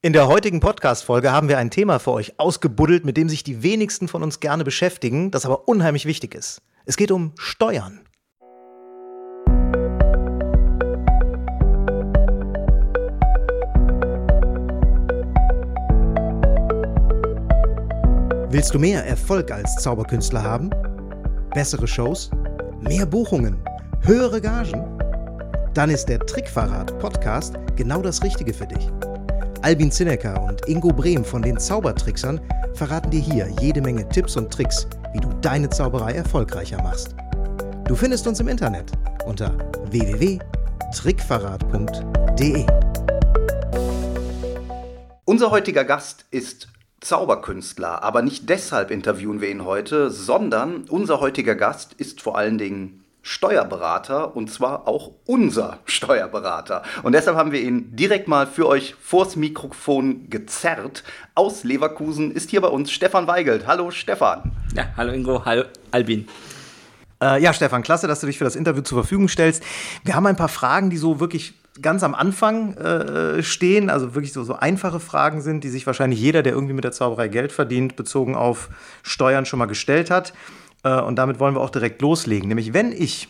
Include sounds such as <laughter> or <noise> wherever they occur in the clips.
In der heutigen Podcast-Folge haben wir ein Thema für euch ausgebuddelt, mit dem sich die wenigsten von uns gerne beschäftigen, das aber unheimlich wichtig ist. Es geht um Steuern. Willst du mehr Erfolg als Zauberkünstler haben? Bessere Shows? Mehr Buchungen? Höhere Gagen? Dann ist der Trickverrat Podcast genau das Richtige für dich. Albin Zinecker und Ingo Brehm von den Zaubertricksern verraten dir hier jede Menge Tipps und Tricks, wie du deine Zauberei erfolgreicher machst. Du findest uns im Internet unter www.trickverrat.de. Unser heutiger Gast ist Zauberkünstler, aber nicht deshalb interviewen wir ihn heute, sondern unser heutiger Gast ist vor allen Dingen Steuerberater und zwar auch unser Steuerberater. Und deshalb haben wir ihn direkt mal für euch vors Mikrofon gezerrt. Aus Leverkusen ist hier bei uns Stefan Weigelt. Hallo Stefan. Ja, hallo Ingo, hallo Albin. Äh, ja, Stefan, klasse, dass du dich für das Interview zur Verfügung stellst. Wir haben ein paar Fragen, die so wirklich ganz am Anfang äh, stehen, also wirklich so, so einfache Fragen sind, die sich wahrscheinlich jeder, der irgendwie mit der Zauberei Geld verdient, bezogen auf Steuern schon mal gestellt hat. Äh, und damit wollen wir auch direkt loslegen. Nämlich, wenn ich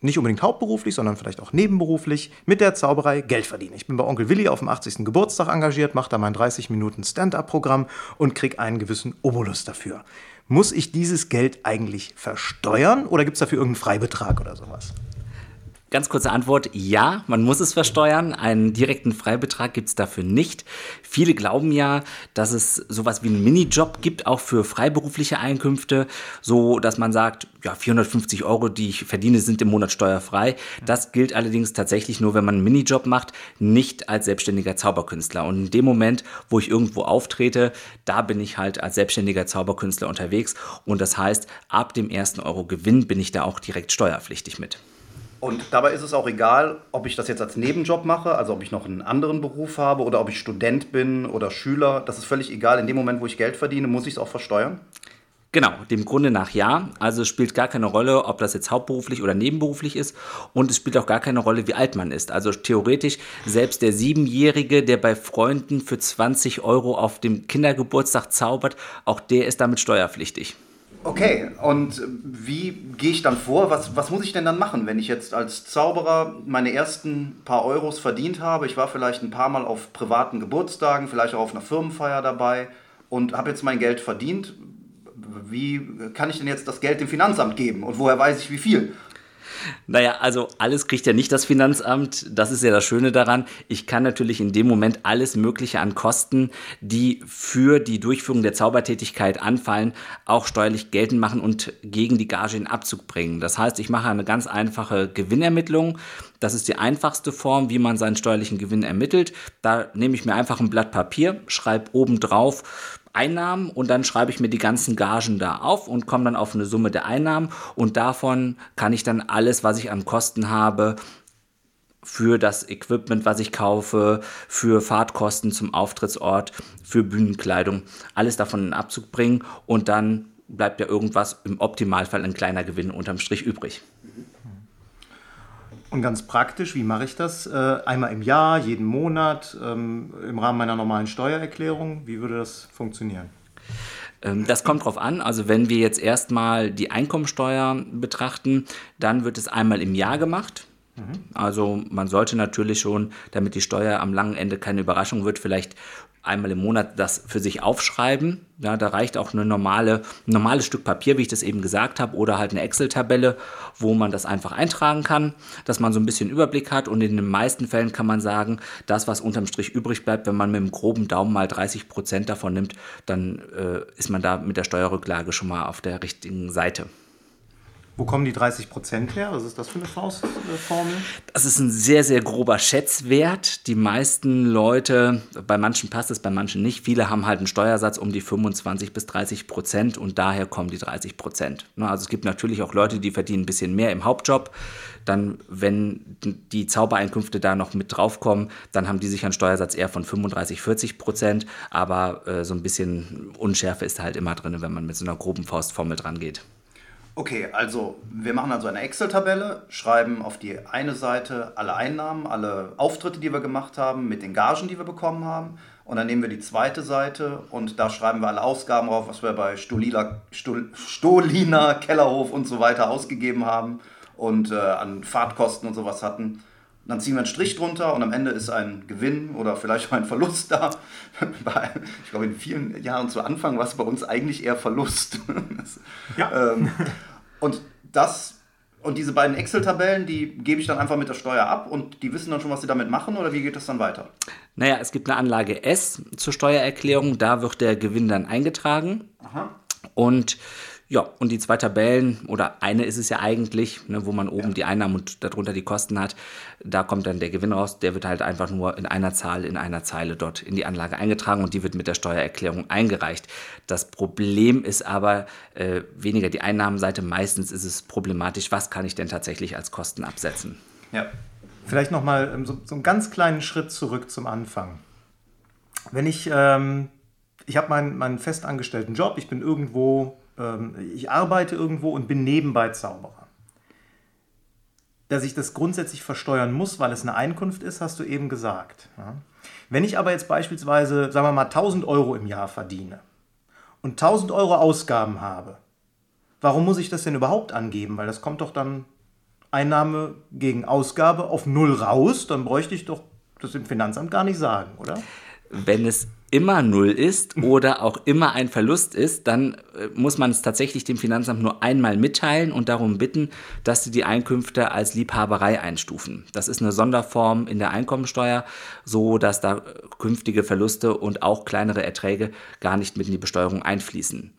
nicht unbedingt hauptberuflich, sondern vielleicht auch nebenberuflich mit der Zauberei Geld verdiene. Ich bin bei Onkel Willi auf dem 80. Geburtstag engagiert, mache da mein 30 Minuten Stand-up-Programm und kriege einen gewissen Obolus dafür. Muss ich dieses Geld eigentlich versteuern oder gibt es dafür irgendeinen Freibetrag oder sowas? Ganz kurze Antwort, ja, man muss es versteuern. Einen direkten Freibetrag gibt es dafür nicht. Viele glauben ja, dass es sowas wie einen Minijob gibt, auch für freiberufliche Einkünfte, so dass man sagt, ja, 450 Euro, die ich verdiene, sind im Monat steuerfrei. Das gilt allerdings tatsächlich nur, wenn man einen Minijob macht, nicht als selbstständiger Zauberkünstler. Und in dem Moment, wo ich irgendwo auftrete, da bin ich halt als selbstständiger Zauberkünstler unterwegs. Und das heißt, ab dem ersten Euro Gewinn bin ich da auch direkt steuerpflichtig mit. Und dabei ist es auch egal, ob ich das jetzt als Nebenjob mache, also ob ich noch einen anderen Beruf habe oder ob ich Student bin oder Schüler. Das ist völlig egal. In dem Moment, wo ich Geld verdiene, muss ich es auch versteuern? Genau, dem Grunde nach ja. Also es spielt gar keine Rolle, ob das jetzt hauptberuflich oder nebenberuflich ist. Und es spielt auch gar keine Rolle, wie alt man ist. Also theoretisch, selbst der Siebenjährige, der bei Freunden für 20 Euro auf dem Kindergeburtstag zaubert, auch der ist damit steuerpflichtig. Okay, und wie gehe ich dann vor? Was, was muss ich denn dann machen, wenn ich jetzt als Zauberer meine ersten paar Euros verdient habe? Ich war vielleicht ein paar Mal auf privaten Geburtstagen, vielleicht auch auf einer Firmenfeier dabei und habe jetzt mein Geld verdient. Wie kann ich denn jetzt das Geld dem Finanzamt geben und woher weiß ich wie viel? Naja, also alles kriegt ja nicht das Finanzamt. Das ist ja das Schöne daran. Ich kann natürlich in dem Moment alles Mögliche an Kosten, die für die Durchführung der Zaubertätigkeit anfallen, auch steuerlich geltend machen und gegen die Gage in Abzug bringen. Das heißt, ich mache eine ganz einfache Gewinnermittlung. Das ist die einfachste Form, wie man seinen steuerlichen Gewinn ermittelt. Da nehme ich mir einfach ein Blatt Papier, schreibe oben drauf, Einnahmen und dann schreibe ich mir die ganzen Gagen da auf und komme dann auf eine Summe der Einnahmen und davon kann ich dann alles, was ich an Kosten habe, für das Equipment, was ich kaufe, für Fahrtkosten zum Auftrittsort, für Bühnenkleidung, alles davon in Abzug bringen und dann bleibt ja irgendwas im Optimalfall ein kleiner Gewinn unterm Strich übrig. Und ganz praktisch, wie mache ich das? Äh, einmal im Jahr, jeden Monat, ähm, im Rahmen meiner normalen Steuererklärung? Wie würde das funktionieren? Ähm, das kommt drauf an. Also wenn wir jetzt erstmal die Einkommensteuer betrachten, dann wird es einmal im Jahr gemacht. Mhm. Also man sollte natürlich schon, damit die Steuer am langen Ende keine Überraschung wird, vielleicht einmal im Monat das für sich aufschreiben. Ja, da reicht auch eine normale, ein normales Stück Papier, wie ich das eben gesagt habe, oder halt eine Excel-Tabelle, wo man das einfach eintragen kann, dass man so ein bisschen Überblick hat. Und in den meisten Fällen kann man sagen, das, was unterm Strich übrig bleibt, wenn man mit dem groben Daumen mal 30 Prozent davon nimmt, dann äh, ist man da mit der Steuerrücklage schon mal auf der richtigen Seite. Wo kommen die 30 Prozent her? Was ist das für eine Faustformel? Das ist ein sehr, sehr grober Schätzwert. Die meisten Leute, bei manchen passt es, bei manchen nicht. Viele haben halt einen Steuersatz um die 25 bis 30 Prozent und daher kommen die 30 Prozent. Ne, also es gibt natürlich auch Leute, die verdienen ein bisschen mehr im Hauptjob. Dann, wenn die Zaubereinkünfte da noch mit draufkommen, dann haben die sich einen Steuersatz eher von 35, 40 Prozent. Aber äh, so ein bisschen Unschärfe ist halt immer drin, wenn man mit so einer groben Faustformel dran geht. Okay, also wir machen also eine Excel-Tabelle, schreiben auf die eine Seite alle Einnahmen, alle Auftritte, die wir gemacht haben, mit den Gagen, die wir bekommen haben. Und dann nehmen wir die zweite Seite und da schreiben wir alle Ausgaben drauf, was wir bei Stolila, Stol, Stolina, Kellerhof und so weiter ausgegeben haben und äh, an Fahrtkosten und sowas hatten. Dann ziehen wir einen Strich drunter und am Ende ist ein Gewinn oder vielleicht auch ein Verlust da. <laughs> ich glaube, in vielen Jahren zu Anfang war es bei uns eigentlich eher Verlust. Ja. <laughs> ähm, und das und diese beiden Excel-Tabellen, die gebe ich dann einfach mit der Steuer ab und die wissen dann schon, was sie damit machen oder wie geht das dann weiter? Naja, es gibt eine Anlage S zur Steuererklärung, da wird der Gewinn dann eingetragen. Aha. Und ja, und die zwei Tabellen, oder eine ist es ja eigentlich, ne, wo man oben ja. die Einnahmen und darunter die Kosten hat, da kommt dann der Gewinn raus, der wird halt einfach nur in einer Zahl, in einer Zeile dort in die Anlage eingetragen und die wird mit der Steuererklärung eingereicht. Das Problem ist aber äh, weniger die Einnahmenseite, meistens ist es problematisch, was kann ich denn tatsächlich als Kosten absetzen. Ja. Vielleicht nochmal ähm, so, so einen ganz kleinen Schritt zurück zum Anfang. Wenn ich, ähm, ich habe meinen, meinen festangestellten Job, ich bin irgendwo ich arbeite irgendwo und bin nebenbei Zauberer. Dass ich das grundsätzlich versteuern muss, weil es eine Einkunft ist, hast du eben gesagt. Wenn ich aber jetzt beispielsweise, sagen wir mal, 1000 Euro im Jahr verdiene und 1000 Euro Ausgaben habe, warum muss ich das denn überhaupt angeben? Weil das kommt doch dann Einnahme gegen Ausgabe auf Null raus, dann bräuchte ich doch das im Finanzamt gar nicht sagen, oder? Wenn es immer null ist oder auch immer ein Verlust ist, dann äh, muss man es tatsächlich dem Finanzamt nur einmal mitteilen und darum bitten, dass sie die Einkünfte als Liebhaberei einstufen. Das ist eine Sonderform in der Einkommensteuer, so dass da künftige Verluste und auch kleinere Erträge gar nicht mit in die Besteuerung einfließen.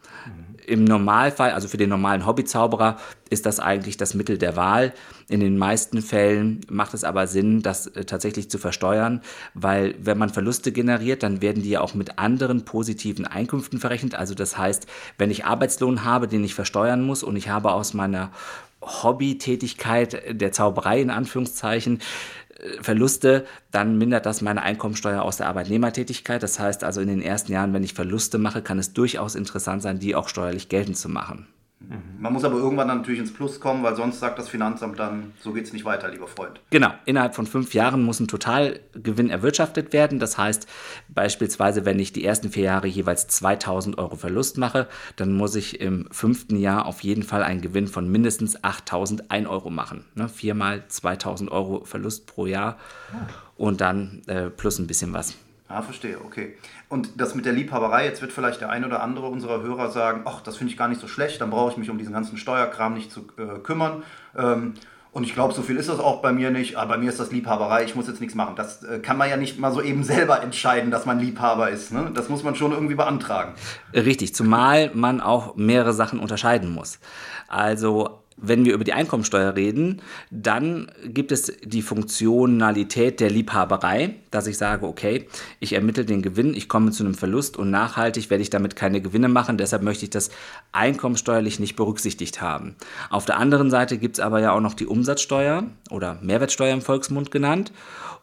Im Normalfall, also für den normalen Hobbyzauberer, ist das eigentlich das Mittel der Wahl. In den meisten Fällen macht es aber Sinn, das äh, tatsächlich zu versteuern, weil wenn man Verluste generiert, dann werden die ja auch mit anderen positiven Einkünften verrechnet. Also das heißt, wenn ich Arbeitslohn habe, den ich versteuern muss und ich habe aus meiner Hobbytätigkeit der Zauberei in Anführungszeichen Verluste, dann mindert das meine Einkommensteuer aus der Arbeitnehmertätigkeit. Das heißt also in den ersten Jahren, wenn ich Verluste mache, kann es durchaus interessant sein, die auch steuerlich geltend zu machen. Mhm. Man muss aber irgendwann dann natürlich ins Plus kommen, weil sonst sagt das Finanzamt dann, so geht es nicht weiter, lieber Freund. Genau, innerhalb von fünf Jahren muss ein Totalgewinn erwirtschaftet werden. Das heißt beispielsweise, wenn ich die ersten vier Jahre jeweils 2000 Euro Verlust mache, dann muss ich im fünften Jahr auf jeden Fall einen Gewinn von mindestens 8001 Euro machen. Ne? Viermal 2000 Euro Verlust pro Jahr und dann äh, plus ein bisschen was. Ah, verstehe, okay. Und das mit der Liebhaberei, jetzt wird vielleicht der ein oder andere unserer Hörer sagen, ach, das finde ich gar nicht so schlecht, dann brauche ich mich um diesen ganzen Steuerkram nicht zu äh, kümmern. Ähm, und ich glaube, so viel ist das auch bei mir nicht. Aber bei mir ist das Liebhaberei, ich muss jetzt nichts machen. Das äh, kann man ja nicht mal so eben selber entscheiden, dass man Liebhaber ist. Ne? Das muss man schon irgendwie beantragen. Richtig, zumal man auch mehrere Sachen unterscheiden muss. Also wenn wir über die Einkommensteuer reden, dann gibt es die Funktionalität der Liebhaberei, dass ich sage, okay, ich ermittle den Gewinn, ich komme zu einem Verlust und nachhaltig werde ich damit keine Gewinne machen, deshalb möchte ich das einkommensteuerlich nicht berücksichtigt haben. Auf der anderen Seite gibt es aber ja auch noch die Umsatzsteuer oder Mehrwertsteuer im Volksmund genannt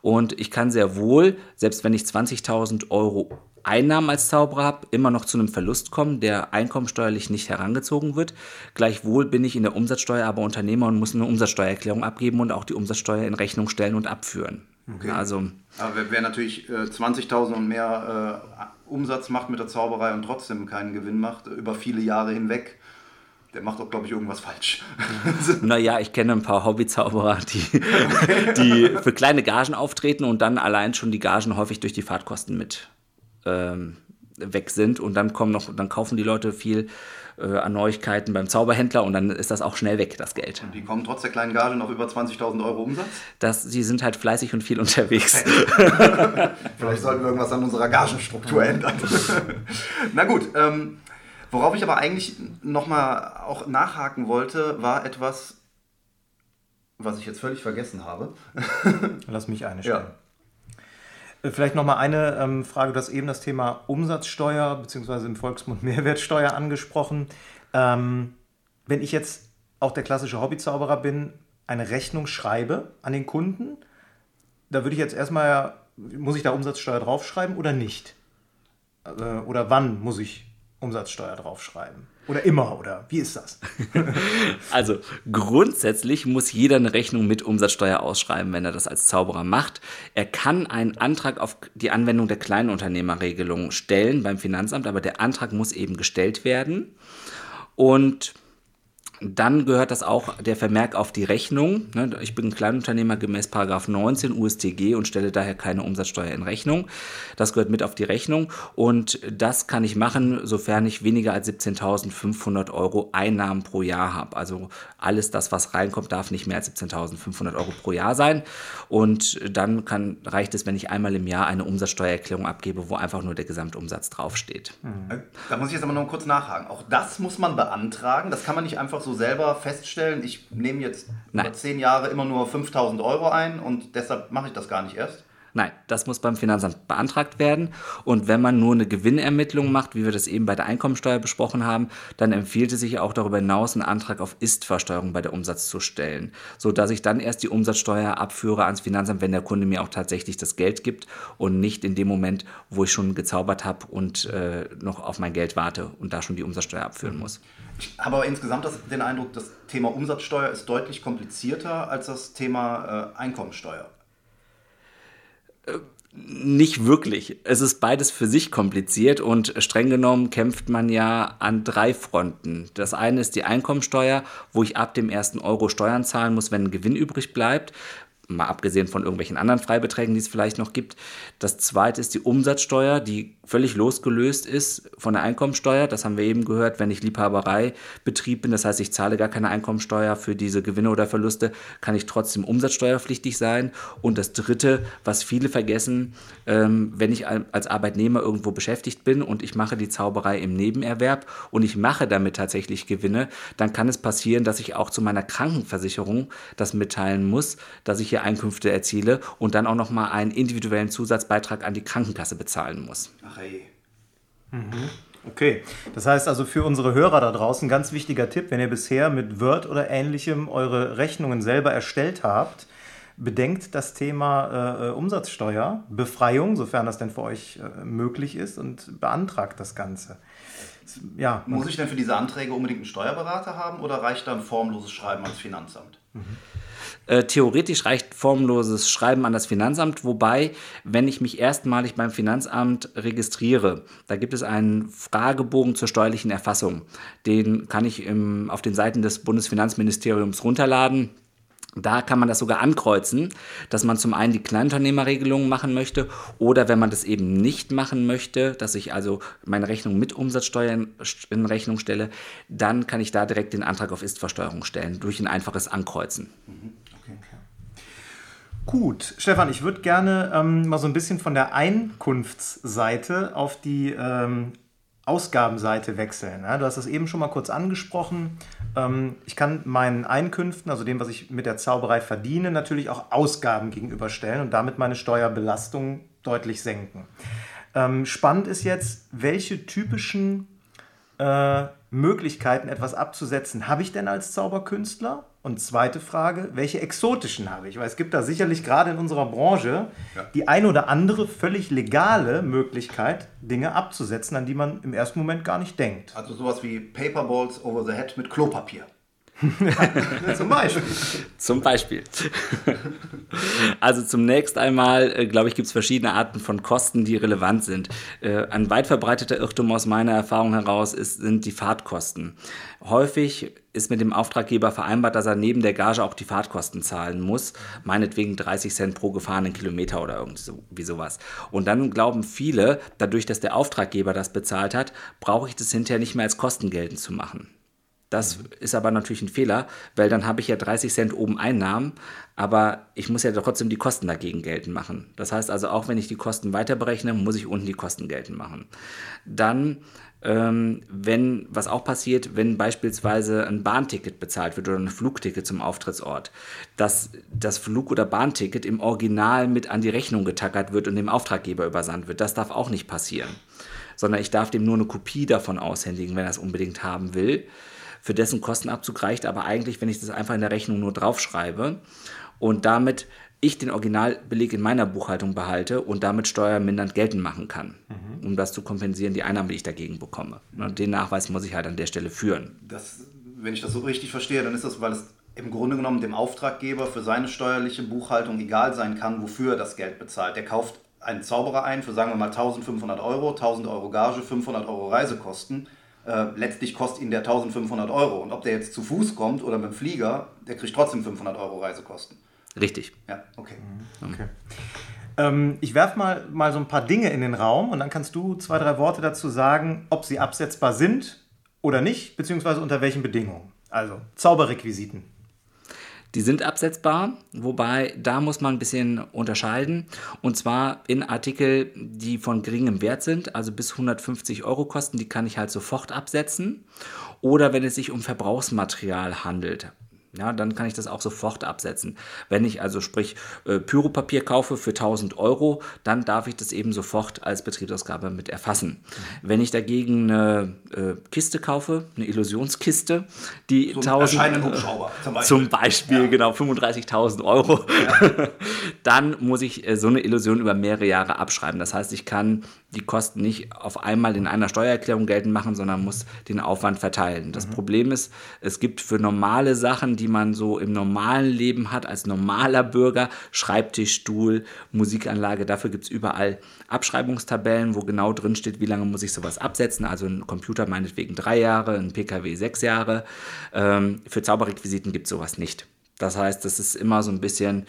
und ich kann sehr wohl, selbst wenn ich 20.000 Euro Einnahmen als Zauberer habe, immer noch zu einem Verlust kommen, der einkommensteuerlich nicht herangezogen wird. Gleichwohl bin ich in der Umsatzsteuer aber Unternehmer und muss eine Umsatzsteuererklärung abgeben und auch die Umsatzsteuer in Rechnung stellen und abführen. Okay. Also, aber wer, wer natürlich äh, 20.000 und mehr äh, Umsatz macht mit der Zauberei und trotzdem keinen Gewinn macht, über viele Jahre hinweg, der macht doch, glaube ich, irgendwas falsch. <laughs> naja, ich kenne ein paar Hobbyzauberer, die, die für kleine Gagen auftreten und dann allein schon die Gagen häufig durch die Fahrtkosten mit ähm, weg sind und dann kommen noch, dann kaufen die Leute viel äh, an Neuigkeiten beim Zauberhändler und dann ist das auch schnell weg, das Geld. Und die kommen trotz der kleinen Gage noch über 20.000 Euro Umsatz? Das, die sind halt fleißig und viel unterwegs. <laughs> Vielleicht sollten wir irgendwas an unserer Gagenstruktur ändern. Na gut, ähm, worauf ich aber eigentlich nochmal auch nachhaken wollte, war etwas, was ich jetzt völlig vergessen habe. Lass mich eine stellen. Ja. Äh, vielleicht noch mal eine ähm, Frage. Du hast eben das Thema Umsatzsteuer bzw. im Volksmund Mehrwertsteuer angesprochen. Ähm, wenn ich jetzt auch der klassische Hobbyzauberer bin, eine Rechnung schreibe an den Kunden, da würde ich jetzt erstmal, muss ich da Umsatzsteuer draufschreiben oder nicht? Äh, oder wann muss ich Umsatzsteuer draufschreiben? Oder immer, oder wie ist das? <laughs> also grundsätzlich muss jeder eine Rechnung mit Umsatzsteuer ausschreiben, wenn er das als Zauberer macht. Er kann einen Antrag auf die Anwendung der Kleinunternehmerregelung stellen beim Finanzamt, aber der Antrag muss eben gestellt werden. Und dann gehört das auch der Vermerk auf die Rechnung. Ne, ich bin Kleinunternehmer gemäß 19 USTG und stelle daher keine Umsatzsteuer in Rechnung. Das gehört mit auf die Rechnung und das kann ich machen, sofern ich weniger als 17.500 Euro Einnahmen pro Jahr habe. Also alles das, was reinkommt, darf nicht mehr als 17.500 Euro pro Jahr sein. Und dann kann, reicht es, wenn ich einmal im Jahr eine Umsatzsteuererklärung abgebe, wo einfach nur der Gesamtumsatz draufsteht. Da muss ich jetzt aber noch kurz nachhaken. Auch das muss man beantragen. Das kann man nicht einfach so selber feststellen, ich nehme jetzt Nein. über zehn Jahre immer nur 5000 Euro ein und deshalb mache ich das gar nicht erst? Nein, das muss beim Finanzamt beantragt werden. Und wenn man nur eine Gewinnermittlung macht, wie wir das eben bei der Einkommensteuer besprochen haben, dann empfiehlt es sich auch darüber hinaus, einen Antrag auf Ist-Versteuerung bei der Umsatz zu stellen, sodass ich dann erst die Umsatzsteuer abführe ans Finanzamt, wenn der Kunde mir auch tatsächlich das Geld gibt und nicht in dem Moment, wo ich schon gezaubert habe und äh, noch auf mein Geld warte und da schon die Umsatzsteuer abführen muss. Ich habe aber insgesamt das, den Eindruck, das Thema Umsatzsteuer ist deutlich komplizierter als das Thema äh, Einkommensteuer. Äh, nicht wirklich. Es ist beides für sich kompliziert und streng genommen kämpft man ja an drei Fronten. Das eine ist die Einkommensteuer, wo ich ab dem ersten Euro Steuern zahlen muss, wenn ein Gewinn übrig bleibt mal abgesehen von irgendwelchen anderen Freibeträgen, die es vielleicht noch gibt. Das zweite ist die Umsatzsteuer, die völlig losgelöst ist von der Einkommensteuer. Das haben wir eben gehört, wenn ich Liebhabereibetrieb bin, das heißt, ich zahle gar keine Einkommensteuer für diese Gewinne oder Verluste, kann ich trotzdem umsatzsteuerpflichtig sein. Und das dritte, was viele vergessen, ähm, wenn ich als Arbeitnehmer irgendwo beschäftigt bin und ich mache die Zauberei im Nebenerwerb und ich mache damit tatsächlich Gewinne, dann kann es passieren, dass ich auch zu meiner Krankenversicherung das mitteilen muss, dass ich hier Einkünfte erziele und dann auch nochmal einen individuellen Zusatzbeitrag an die Krankenkasse bezahlen muss. Ach ey. Mhm. Okay, das heißt also für unsere Hörer da draußen ganz wichtiger Tipp, wenn ihr bisher mit Word oder ähnlichem eure Rechnungen selber erstellt habt, bedenkt das Thema äh, Umsatzsteuer, Befreiung, sofern das denn für euch äh, möglich ist und beantragt das Ganze. Ja, Muss ich denn für diese Anträge unbedingt einen Steuerberater haben oder reicht da ein formloses Schreiben ans Finanzamt? Mhm. Äh, theoretisch reicht formloses Schreiben an das Finanzamt, wobei, wenn ich mich erstmalig beim Finanzamt registriere, da gibt es einen Fragebogen zur steuerlichen Erfassung. Den kann ich im, auf den Seiten des Bundesfinanzministeriums runterladen. Da kann man das sogar ankreuzen, dass man zum einen die Kleinunternehmerregelung machen möchte oder wenn man das eben nicht machen möchte, dass ich also meine Rechnung mit Umsatzsteuer in Rechnung stelle, dann kann ich da direkt den Antrag auf Istversteuerung stellen durch ein einfaches Ankreuzen. Mhm. Gut, Stefan, ich würde gerne ähm, mal so ein bisschen von der Einkunftsseite auf die ähm, Ausgabenseite wechseln. Ja, du hast es eben schon mal kurz angesprochen. Ähm, ich kann meinen Einkünften, also dem, was ich mit der Zauberei verdiene, natürlich auch Ausgaben gegenüberstellen und damit meine Steuerbelastung deutlich senken. Ähm, spannend ist jetzt, welche typischen äh, Möglichkeiten, etwas abzusetzen, habe ich denn als Zauberkünstler? Und zweite Frage, welche exotischen habe ich? Weil es gibt da sicherlich gerade in unserer Branche ja. die ein oder andere völlig legale Möglichkeit, Dinge abzusetzen, an die man im ersten Moment gar nicht denkt. Also sowas wie Paperballs over the head mit Klopapier. <laughs> zum Beispiel. zum Beispiel. also zunächst einmal, äh, glaube ich, gibt es verschiedene Arten von Kosten, die relevant sind. Äh, ein weit verbreiteter Irrtum aus meiner Erfahrung heraus ist, sind die Fahrtkosten. Häufig ist mit dem Auftraggeber vereinbart, dass er neben der Gage auch die Fahrtkosten zahlen muss, meinetwegen 30 Cent pro gefahrenen Kilometer oder irgendwie sowas. Und dann glauben viele, dadurch, dass der Auftraggeber das bezahlt hat, brauche ich das hinterher nicht mehr als Kosten geltend zu machen. Das ist aber natürlich ein Fehler, weil dann habe ich ja 30 Cent oben Einnahmen, aber ich muss ja trotzdem die Kosten dagegen geltend machen. Das heißt also, auch wenn ich die Kosten weiter berechne, muss ich unten die Kosten geltend machen. Dann, ähm, wenn, was auch passiert, wenn beispielsweise ein Bahnticket bezahlt wird oder ein Flugticket zum Auftrittsort, dass das Flug- oder Bahnticket im Original mit an die Rechnung getackert wird und dem Auftraggeber übersandt wird. Das darf auch nicht passieren sondern ich darf dem nur eine Kopie davon aushändigen, wenn er es unbedingt haben will für dessen Kostenabzug reicht aber eigentlich, wenn ich das einfach in der Rechnung nur draufschreibe und damit ich den Originalbeleg in meiner Buchhaltung behalte und damit steuermindernd geltend machen kann, mhm. um das zu kompensieren, die Einnahmen, die ich dagegen bekomme. Und den Nachweis muss ich halt an der Stelle führen. Das, wenn ich das so richtig verstehe, dann ist das, weil es im Grunde genommen dem Auftraggeber für seine steuerliche Buchhaltung egal sein kann, wofür er das Geld bezahlt. Der kauft einen Zauberer ein für, sagen wir mal, 1500 Euro, 1000 Euro Gage, 500 Euro Reisekosten. Äh, letztlich kostet ihn der 1500 Euro. Und ob der jetzt zu Fuß kommt oder mit dem Flieger, der kriegt trotzdem 500 Euro Reisekosten. Richtig. Ja, okay. Mhm. okay. Ähm, ich werfe mal, mal so ein paar Dinge in den Raum und dann kannst du zwei, drei Worte dazu sagen, ob sie absetzbar sind oder nicht, beziehungsweise unter welchen Bedingungen. Also Zauberrequisiten. Die sind absetzbar, wobei da muss man ein bisschen unterscheiden. Und zwar in Artikel, die von geringem Wert sind, also bis 150 Euro kosten, die kann ich halt sofort absetzen. Oder wenn es sich um Verbrauchsmaterial handelt, ja, dann kann ich das auch sofort absetzen. Wenn ich also sprich äh, Pyropapier kaufe für 1000 Euro, dann darf ich das eben sofort als Betriebsausgabe mit erfassen. Mhm. Wenn ich dagegen eine äh, Kiste kaufe, eine Illusionskiste, die so 1000 Hubschrauber zum Beispiel, zum Beispiel ja. genau 35.000 Euro, ja. <laughs> dann muss ich äh, so eine Illusion über mehrere Jahre abschreiben. Das heißt, ich kann die Kosten nicht auf einmal in einer Steuererklärung geltend machen, sondern muss den Aufwand verteilen. Das mhm. Problem ist, es gibt für normale Sachen, die man so im normalen Leben hat, als normaler Bürger, Schreibtisch, Stuhl, Musikanlage, dafür gibt es überall Abschreibungstabellen, wo genau drin steht, wie lange muss ich sowas absetzen. Also ein Computer meinetwegen drei Jahre, ein PKW sechs Jahre. Ähm, für Zauberrequisiten gibt es sowas nicht. Das heißt, das ist immer so ein bisschen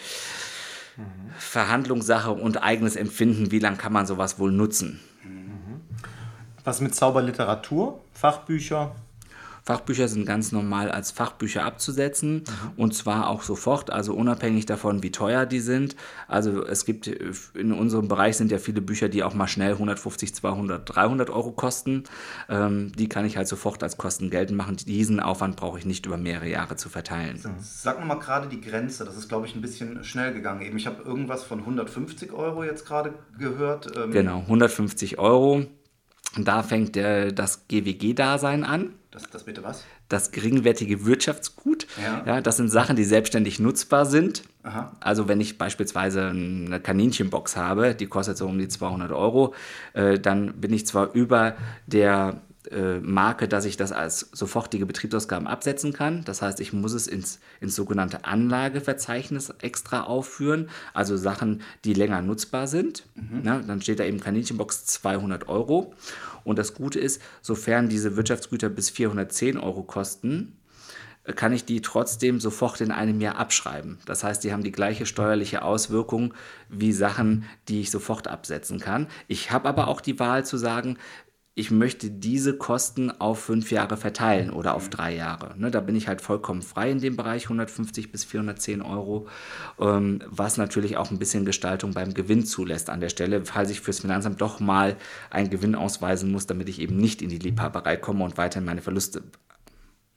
Verhandlungssache und eigenes Empfinden, wie lange kann man sowas wohl nutzen. Was mit Zauberliteratur, Fachbücher? Fachbücher sind ganz normal als Fachbücher abzusetzen mhm. und zwar auch sofort, also unabhängig davon, wie teuer die sind. Also es gibt in unserem Bereich sind ja viele Bücher, die auch mal schnell 150, 200, 300 Euro kosten. Ähm, die kann ich halt sofort als Kosten geltend machen. Diesen Aufwand brauche ich nicht über mehrere Jahre zu verteilen. Sag nochmal gerade die Grenze, das ist glaube ich ein bisschen schnell gegangen. Eben, ich habe irgendwas von 150 Euro jetzt gerade gehört. Ähm genau, 150 Euro. Da fängt der, das GWG-Dasein an. Das, das bitte was? Das geringwertige Wirtschaftsgut. Ja. ja. das sind Sachen, die selbstständig nutzbar sind. Aha. Also wenn ich beispielsweise eine Kaninchenbox habe, die kostet so um die 200 Euro, äh, dann bin ich zwar über der äh, Marke, dass ich das als sofortige Betriebsausgaben absetzen kann. Das heißt, ich muss es ins, ins sogenannte Anlageverzeichnis extra aufführen, also Sachen, die länger nutzbar sind. Mhm. Na, dann steht da eben Kaninchenbox 200 Euro. Und das Gute ist, sofern diese Wirtschaftsgüter bis 410 Euro kosten, kann ich die trotzdem sofort in einem Jahr abschreiben. Das heißt, die haben die gleiche steuerliche Auswirkung wie Sachen, die ich sofort absetzen kann. Ich habe aber auch die Wahl zu sagen, ich möchte diese Kosten auf fünf Jahre verteilen oder auf drei Jahre. Ne, da bin ich halt vollkommen frei in dem Bereich, 150 bis 410 Euro, ähm, was natürlich auch ein bisschen Gestaltung beim Gewinn zulässt an der Stelle, falls ich fürs Finanzamt doch mal einen Gewinn ausweisen muss, damit ich eben nicht in die Liebhaberei komme und weiterhin meine Verluste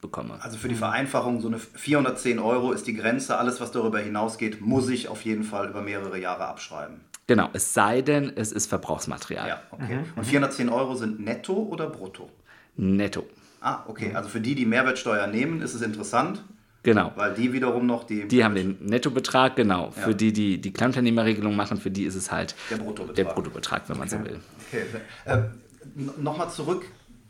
bekomme. Also für die Vereinfachung, so eine 410 Euro ist die Grenze. Alles, was darüber hinausgeht, muss ich auf jeden Fall über mehrere Jahre abschreiben. Genau, es sei denn, es ist Verbrauchsmaterial. Ja, okay. Mhm. Und 410 Euro sind netto oder brutto? Netto. Ah, okay. Also für die, die Mehrwertsteuer nehmen, ist es interessant. Genau. Weil die wiederum noch die. Die haben den Nettobetrag, genau. Ja. Für die, die die Kleinteilnehmerregelung machen, für die ist es halt der Bruttobetrag, der Bruttobetrag wenn man okay. so will. Okay. Äh, Nochmal zurück,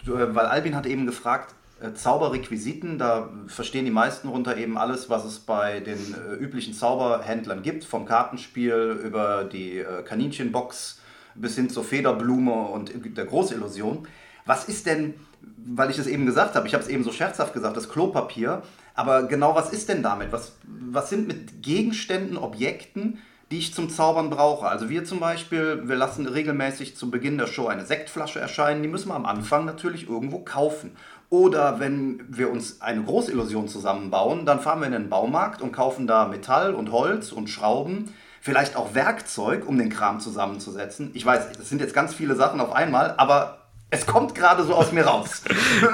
äh, weil Albin hat eben gefragt, Zauberrequisiten, da verstehen die meisten runter eben alles, was es bei den äh, üblichen Zauberhändlern gibt, vom Kartenspiel über die äh, Kaninchenbox bis hin zur Federblume und der Großillusion. Was ist denn, weil ich es eben gesagt habe, ich habe es eben so scherzhaft gesagt, das Klopapier, aber genau was ist denn damit? Was, was sind mit Gegenständen, Objekten, die ich zum Zaubern brauche. Also wir zum Beispiel, wir lassen regelmäßig zu Beginn der Show eine Sektflasche erscheinen. Die müssen wir am Anfang natürlich irgendwo kaufen. Oder wenn wir uns eine Großillusion zusammenbauen, dann fahren wir in den Baumarkt und kaufen da Metall und Holz und Schrauben, vielleicht auch Werkzeug, um den Kram zusammenzusetzen. Ich weiß, das sind jetzt ganz viele Sachen auf einmal, aber Es kommt gerade so aus mir raus.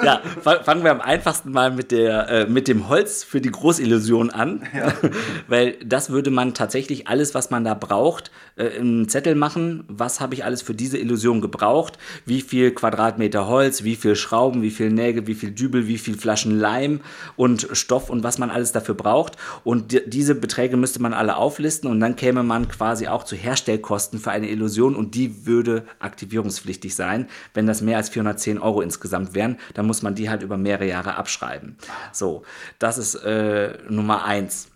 ja, fangen wir am einfachsten mal mit, der, äh, mit dem Holz für die Großillusion an. Ja. <laughs> Weil das würde man tatsächlich alles, was man da braucht, äh, im Zettel machen. Was habe ich alles für diese Illusion gebraucht? Wie viel Quadratmeter Holz, wie viel Schrauben, wie viel Nägel, wie viel Dübel, wie viel Flaschen Leim und Stoff und was man alles dafür braucht. Und die, diese Beträge müsste man alle auflisten und dann käme man quasi auch zu Herstellkosten für eine Illusion und die würde aktivierungspflichtig sein, wenn das mehr als 410 Euro insgesamt wären, dann muss man die halt über mehrere Jahre abschreiben. So, das ist äh, Nummer eins.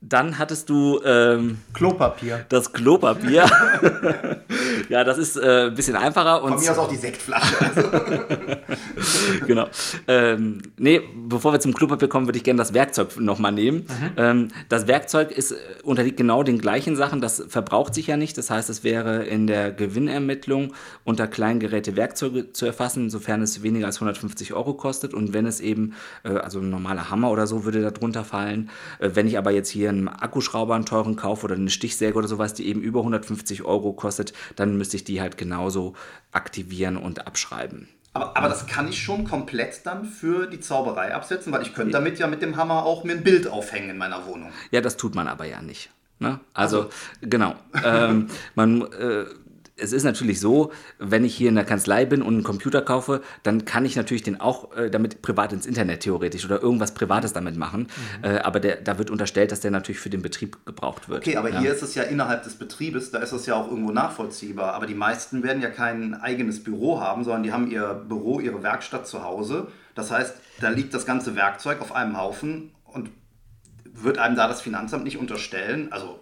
Dann hattest du ähm, Klopapier. Das Klopapier. <laughs> <laughs> ja, das ist äh, ein bisschen einfacher. Und Von mir aus auch die Sektflasche. Also. <laughs> genau. Ähm, nee, bevor wir zum Klopapier kommen, würde ich gerne das Werkzeug nochmal nehmen. Mhm. Ähm, das Werkzeug ist, äh, unterliegt genau den gleichen Sachen. Das verbraucht sich ja nicht. Das heißt, es wäre in der Gewinnermittlung unter Kleingeräte Werkzeuge zu erfassen, sofern es weniger als 150 Euro kostet. Und wenn es eben, äh, also ein normaler Hammer oder so würde da drunter fallen. Äh, wenn ich aber jetzt hier einen Akkuschrauber einen teuren kaufe oder eine Stichsäge oder sowas, die eben über 150 Euro kostet, dann müsste ich die halt genauso aktivieren und abschreiben. Aber, aber, das kann ich schon komplett dann für die Zauberei absetzen, weil ich könnte damit ja mit dem Hammer auch mir ein Bild aufhängen in meiner Wohnung. Ja, das tut man aber ja nicht. Ne? Also, also, genau. ähm, man, äh, es ist natürlich so, wenn ich hier in der Kanzlei bin und einen Computer kaufe, dann kann ich natürlich den auch äh, damit privat ins Internet theoretisch oder irgendwas Privates damit machen. Mhm. Äh, aber der, da wird unterstellt, dass der natürlich für den Betrieb gebraucht wird. Okay, aber ja. hier ist es ja innerhalb des Betriebes, da ist es ja auch irgendwo nachvollziehbar. Aber die meisten werden ja kein eigenes Büro haben, sondern die haben ihr Büro, ihre Werkstatt zu Hause. Das heißt, da liegt das ganze Werkzeug auf einem Haufen und wird einem da das Finanzamt nicht unterstellen? Also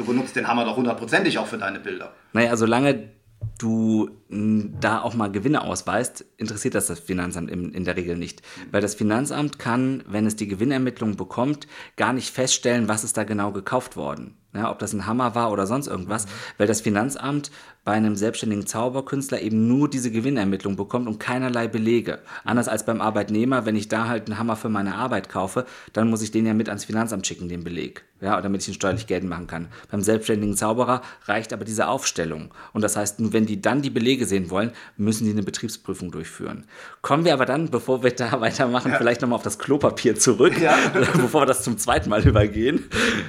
Du benutzt den Hammer doch hundertprozentig auch für deine Bilder. Naja, solange du da auch mal Gewinne ausweist, interessiert das das Finanzamt in, in, der Regel nicht. Weil das Finanzamt kann, wenn es die Gewinnermittlung bekommt, gar nicht feststellen, was ist da genau gekauft worden. Ja, ob das ein Hammer war oder sonst irgendwas, mhm. weil das Finanzamt bei einem selbstständigen Zauberkünstler eben nur diese Gewinnermittlung bekommt und keinerlei Belege. Anders als beim Arbeitnehmer, wenn ich da halt einen Hammer für meine Arbeit kaufe, dann muss ich den ja mit ans Finanzamt schicken, den Beleg, ja, damit ich ihn steuerlich geltend machen kann. Beim selbstständigen Zauberer reicht aber diese Aufstellung. Und das heißt, wenn die dann die Belege sehen wollen, müssen die eine Betriebsprüfung durchführen. Kommen wir aber dann, bevor wir da <laughs> weitermachen, ja. vielleicht nochmal auf das Klopapier zurück, ja. <laughs> bevor wir das zum zweiten Mal übergehen.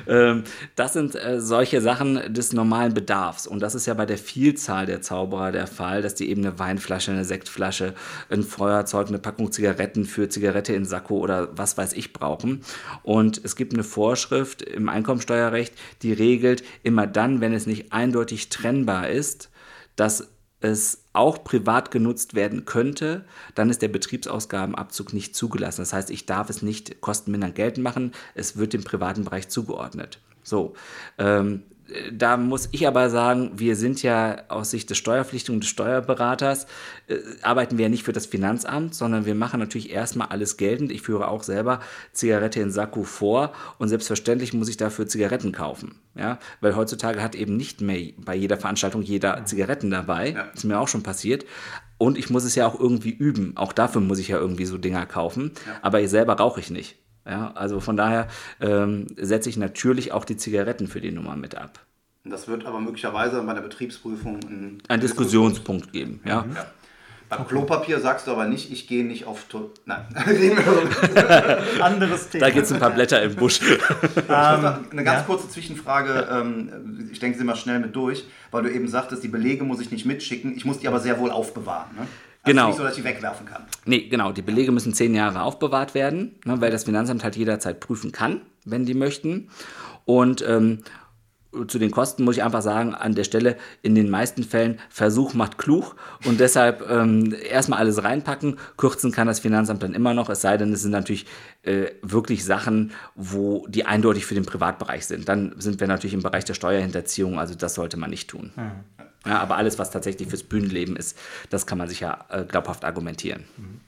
Ähm, das sind äh, solche Sachen des normalen Bedarfs. Und das ist ja bei der Vielzahl der Zauberer der Fall, dass die eben eine Weinflasche, eine Sektflasche, ein Feuerzeug, eine Packung Zigaretten für Zigarette in Sakko oder was weiß ich brauchen. Und es gibt eine Vorschrift im Einkommensteuerrecht, die regelt immer dann, wenn es nicht eindeutig trennbar ist, dass es auch privat genutzt werden könnte, dann ist der Betriebsausgabenabzug nicht zugelassen. Das heißt, ich darf es nicht kostenmindernd geltend machen, es wird dem privaten Bereich zugeordnet. So, ähm, da muss ich aber sagen, wir sind ja aus Sicht des Steuerpflichtigen und des Steuerberaters, äh, arbeiten wir ja nicht für das Finanzamt, sondern wir machen natürlich erstmal alles geltend. Ich führe auch selber Zigarette in Sakko vor und selbstverständlich muss ich dafür Zigaretten kaufen. Ja? Weil heutzutage hat eben nicht mehr bei jeder Veranstaltung jeder Zigaretten dabei. Ja. Ist mir auch schon passiert. Und ich muss es ja auch irgendwie üben. Auch dafür muss ich ja irgendwie so Dinger kaufen. Ja. Aber selber rauche ich nicht. Ja, also von daher ähm, setze ich natürlich auch die Zigaretten für die Nummer mit ab. Das wird aber möglicherweise bei der Betriebsprüfung ein, ein Diskussionspunkt geben. Ja. ja. Beim Klopapier sagst du aber nicht, ich gehe nicht auf Tour. Nein, <laughs> <laughs> anderes Thema. Da gibt es ein paar Blätter im Busch. um, eine ganz ja? kurze Zwischenfrage. Ähm, ich denke sie mal schnell mit durch, weil du eben sagtest, die Belege muss ich nicht mitschicken, ich muss die aber sehr wohl aufbewahren. Ne? Also genau. nicht so, dass ich wegwerfen kann. Nee, genau. Die Belege müssen zehn Jahre aufbewahrt werden, ne, weil das Finanzamt halt jederzeit prüfen kann, wenn die möchten. Und ähm, zu den Kosten muss ich einfach sagen, an der Stelle in den meisten Fällen Versuch macht klug und deshalb ähm, erstmal alles reinpacken. Kürzen kann das Finanzamt dann immer noch, es sei denn, es sind natürlich äh, wirklich Sachen, wo die eindeutig für den Privatbereich sind. Dann sind wir natürlich im Bereich der Steuerhinterziehung, also das sollte man nicht tun. Mhm. Ja, aber alles, was tatsächlich fürs Bühnenleben ist, das kann man sich ja äh, glaubhaft argumentieren. Mhm.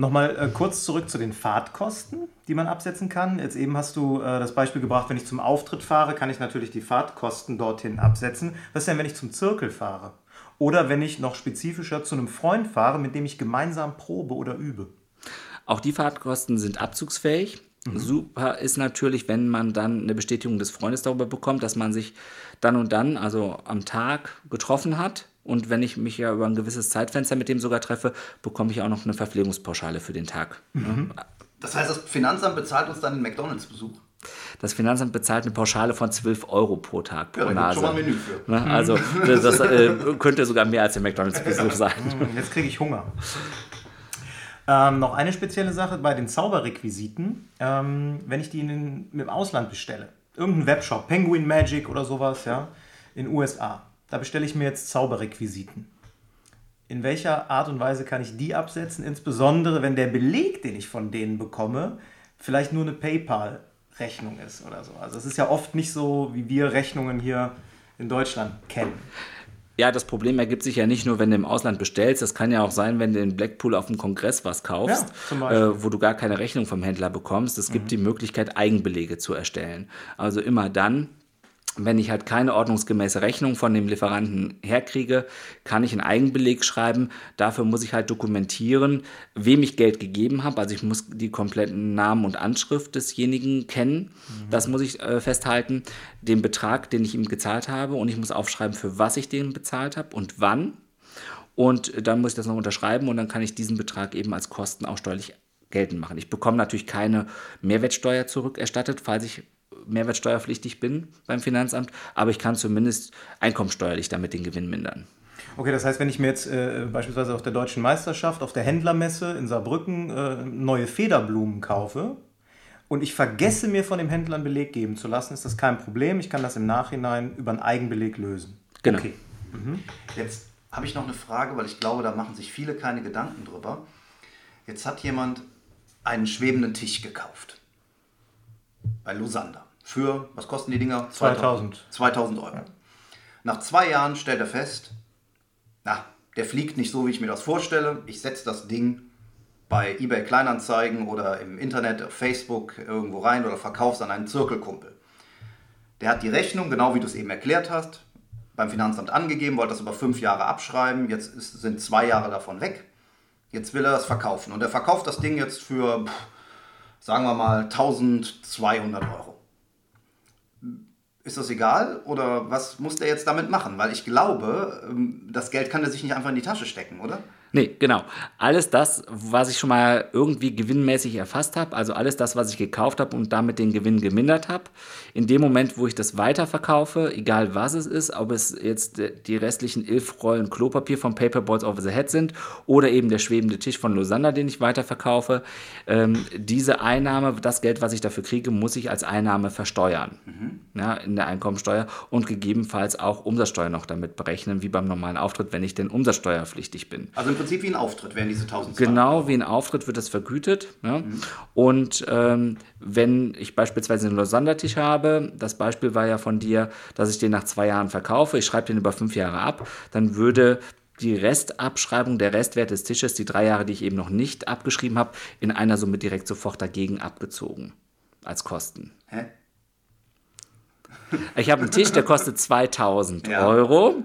Nochmal äh, kurz zurück zu den Fahrtkosten, die man absetzen kann. Jetzt eben hast du äh, das Beispiel gebracht, wenn ich zum Auftritt fahre, kann ich natürlich die Fahrtkosten dorthin absetzen. Was ist denn, wenn ich zum Zirkel fahre? Oder wenn ich noch spezifischer zu einem Freund fahre, mit dem ich gemeinsam probe oder übe? Auch die Fahrtkosten sind abzugsfähig. Mhm. Super ist natürlich, wenn man dann eine Bestätigung des Freundes darüber bekommt, dass man sich dann und dann, also am Tag, getroffen hat. Und wenn ich mich ja über ein gewisses Zeitfenster mit dem sogar treffe, bekomme ich auch noch eine Verpflegungspauschale für den Tag. Mhm. Das heißt, das Finanzamt bezahlt uns dann den McDonalds-Besuch? Das Finanzamt bezahlt eine Pauschale von 12 Euro pro Tag pro ja, Nase. Schon mal ein Menü für. Ne? Also das, das äh, könnte sogar mehr als der McDonalds-Besuch sein. <laughs> Jetzt kriege ich Hunger. Ähm, noch eine spezielle Sache bei den Zauberrequisiten. Ähm, wenn ich die in den, im Ausland bestelle, irgendein Webshop, Penguin Magic oder sowas, ja, in USA, da bestelle ich mir jetzt Zauberrequisiten. In welcher Art und Weise kann ich die absetzen, insbesondere wenn der Beleg, den ich von denen bekomme, vielleicht nur eine PayPal-Rechnung ist oder so. Also es ist ja oft nicht so, wie wir Rechnungen hier in Deutschland kennen. Ja, das Problem ergibt sich ja nicht nur, wenn du im Ausland bestellst. Das kann ja auch sein, wenn du in Blackpool auf dem Kongress was kaufst, ja, äh, wo du gar keine Rechnung vom Händler bekommst. Es gibt mhm. die Möglichkeit, Eigenbelege zu erstellen. Also immer dann, wenn ich halt keine ordnungsgemäße Rechnung von dem Lieferanten herkriege, kann ich einen Eigenbeleg schreiben. Dafür muss ich halt dokumentieren, wem ich Geld gegeben habe. Also ich muss die kompletten Namen und Anschrift desjenigen kennen. Mhm. Das muss ich äh, festhalten. Den Betrag, den ich ihm gezahlt habe. Und ich muss aufschreiben, für was ich den bezahlt habe und wann. Und dann muss ich das noch unterschreiben und dann kann ich diesen Betrag eben als Kosten auch steuerlich geltend machen. Ich bekomme natürlich keine Mehrwertsteuer zurückerstattet, falls ich mehrwertsteuerpflichtig bin beim Finanzamt, aber ich kann zumindest einkommensteuerlich damit den Gewinn mindern. Okay, das heißt, wenn ich mir jetzt äh, beispielsweise auf der Deutschen Meisterschaft, auf der Händlermesse in Saarbrücken äh, neue Federblumen kaufe und ich vergesse mir von dem Händler einen Beleg geben zu lassen, ist das kein Problem. Ich kann das im Nachhinein über einen Eigenbeleg lösen. Genau. Okay. Mhm. Jetzt habe ich noch eine Frage, weil ich glaube, da machen sich viele keine Gedanken drüber. Jetzt hat jemand einen schwebenden Tisch gekauft. Bei Losander für, was kosten die Dinger? 2000. 2000 Euro. Ja. Nach zwei Jahren stellt er fest, na, der fliegt nicht so, wie ich mir das vorstelle. Ich setze das Ding bei eBay Kleinanzeigen oder im Internet, auf Facebook irgendwo rein oder verkaufe es an einen Zirkelkumpel. Der hat die Rechnung, genau wie du es eben erklärt hast, beim Finanzamt angegeben, wollte das über fünf Jahre abschreiben. Jetzt ist, sind zwei Jahre davon weg. Jetzt will er das verkaufen. Und er verkauft das Ding jetzt für, sagen wir mal, 1200 Euro ist das egal oder was muss der jetzt damit machen? Weil ich glaube, ähm, das Geld kann er sich nicht einfach in die Tasche stecken, oder? Nee, genau. Alles das, was ich schon mal irgendwie gewinnmäßig erfasst habe, also alles das, was ich gekauft habe und damit den Gewinn gemindert habe, in dem Moment, wo ich das weiterverkaufe, egal was es ist, ob es jetzt die restlichen elf Rollen Klopapier von Paperboards over the Head sind oder eben der schwebende Tisch von Losander, den ich weiterverkaufe, ähm, diese Einnahme, das Geld, was ich dafür kriege, muss ich als Einnahme versteuern mhm. ja, in der Einkommensteuer und gegebenenfalls auch Umsatzsteuer noch damit berechnen, wie beim normalen Auftritt, wenn ich denn umsatzsteuerpflichtig bin. Also Prinzip wie ein Auftritt werden diese 1000 Genau, wie ein Auftritt wird das vergütet. Ja? Mhm. Und ähm, wenn ich beispielsweise einen Losandertisch habe, das Beispiel war ja von dir, dass ich den nach zwei Jahren verkaufe, ich schreibe den über fünf Jahre ab, dann würde die Restabschreibung, der Restwert des Tisches, die drei Jahre, die ich eben noch nicht abgeschrieben habe, in einer Summe direkt sofort dagegen abgezogen als Kosten. Hä? Ich habe einen Tisch, der kostet <laughs> 2000 ja. Euro.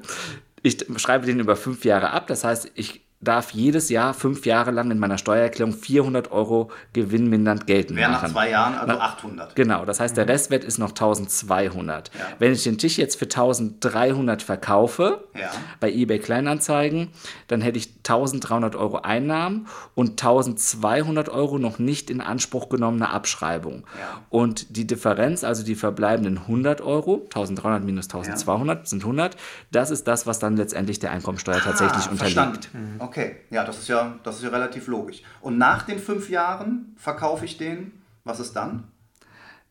Ich schreibe den über fünf Jahre ab. Das heißt, ich darf jedes Jahr fünf Jahre lang in meiner Steuererklärung 400 Euro gewinnmindernd geltend Wäre nach zwei Jahren also 800. Genau, das heißt, der mhm. Restwert ist noch 1200. Ja. Wenn ich den Tisch jetzt für 1300 verkaufe, ja. bei eBay Kleinanzeigen, dann hätte ich 1300 Euro Einnahmen und 1200 Euro noch nicht in Anspruch genommene Abschreibung. Ja. Und die Differenz, also die verbleibenden 100 Euro, 1300 minus 1200 sind 100, das ist das, was dann letztendlich der Einkommensteuer ah, tatsächlich unterliegt. Mhm. Okay, ja, das ist ja, das ist ja relativ logisch. Und nach den fünf Jahren verkaufe ich den, was ist dann?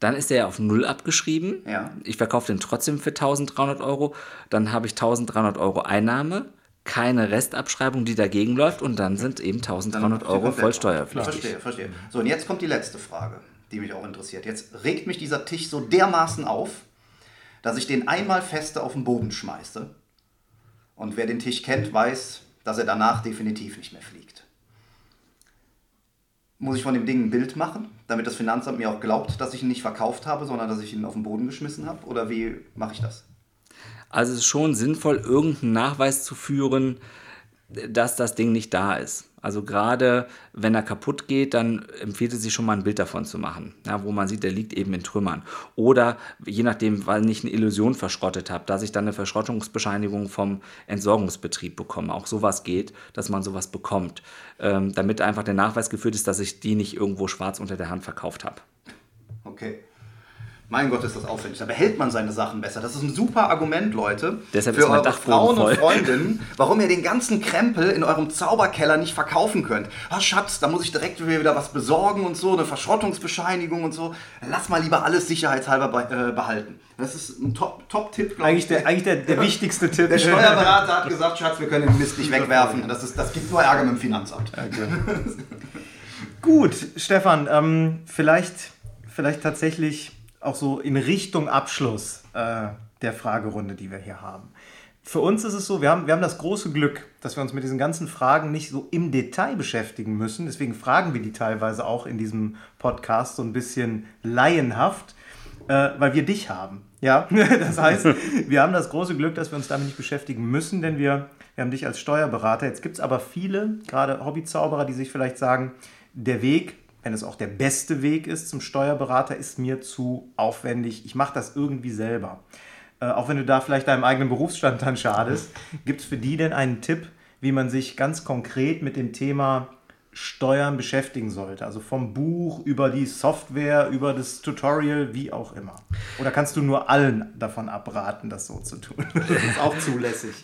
Dann ist der auf Null abgeschrieben. Ja. Ich verkaufe den trotzdem für 1300 Euro. Dann habe ich 1300 Euro Einnahme, keine Restabschreibung, die dagegen läuft und dann sind eben 1300 Euro voll steuerpflichtig. Verstehe, verstehe. So, und jetzt kommt die letzte Frage, die mich auch interessiert. Jetzt regt mich dieser Tisch so dermaßen auf, dass ich den einmal feste auf den Boden schmeiße. Und wer den Tisch kennt, weiß, dass er danach definitiv nicht mehr fliegt. Muss ich von dem Ding ein Bild machen, damit das Finanzamt mir auch glaubt, dass ich ihn nicht verkauft habe, sondern dass ich ihn auf den Boden geschmissen habe? Oder wie mache ich das? Also es ist schon sinnvoll, irgendeinen Nachweis zu führen, dass das Ding nicht da ist. Also gerade wenn er kaputt geht, dann empfiehlt es sich schon mal ein Bild davon zu machen, ja, wo man sieht, der liegt eben in Trümmern. Oder je nachdem, weil ich eine Illusion verschrottet habe, dass ich dann eine Verschrottungsbescheinigung vom Entsorgungsbetrieb bekomme. Auch sowas geht, dass man sowas bekommt, ähm, damit einfach der Nachweis geführt ist, dass ich die nicht irgendwo schwarz unter der Hand verkauft habe. Okay. Mein Gott, ist das aufwendig. Da behält man seine Sachen besser. Das ist ein super Argument, Leute. Deshalb für eure Frauen voll. und Freundinnen, warum ihr den ganzen Krempel in eurem Zauberkeller nicht verkaufen könnt. Ah, Schatz, da muss ich direkt wieder was besorgen und so, eine Verschrottungsbescheinigung und so. Lass mal lieber alles sicherheitshalber be äh, behalten. Das ist ein Top- Top-Tipp, glaube Eigentlich ich. der, eigentlich der, der wichtigste Tipp. Der Steuerberater hat gesagt, Schatz, wir können den Mist nicht wegwerfen. Das, ist, das gibt nur Ärger mit dem Finanzamt. <laughs> Gut, Stefan, ähm, vielleicht, vielleicht tatsächlich auch so in Richtung Abschluss äh, der Fragerunde, die wir hier haben. Für uns ist es so, wir haben, wir haben das große Glück, dass wir uns mit diesen ganzen Fragen nicht so im Detail beschäftigen müssen. Deswegen fragen wir die teilweise auch in diesem Podcast so ein bisschen laienhaft, äh, weil wir dich haben. Ja, <laughs> das heißt, wir haben das große Glück, dass wir uns damit nicht beschäftigen müssen, denn wir, wir haben dich als Steuerberater. Jetzt gibt es aber viele, gerade Hobbyzauberer, die sich vielleicht sagen, der Weg, wenn es auch der beste Weg ist zum Steuerberater, ist mir zu aufwendig. Ich mache das irgendwie selber. Äh, auch wenn du da vielleicht deinem eigenen Berufsstand dann schadest, <laughs> gibt es für die denn einen Tipp, wie man sich ganz konkret mit dem Thema Steuern beschäftigen sollte? Also vom Buch über die Software, über das Tutorial, wie auch immer. Oder kannst du nur allen davon abraten, das so zu tun? <laughs> Das ist auch zulässig.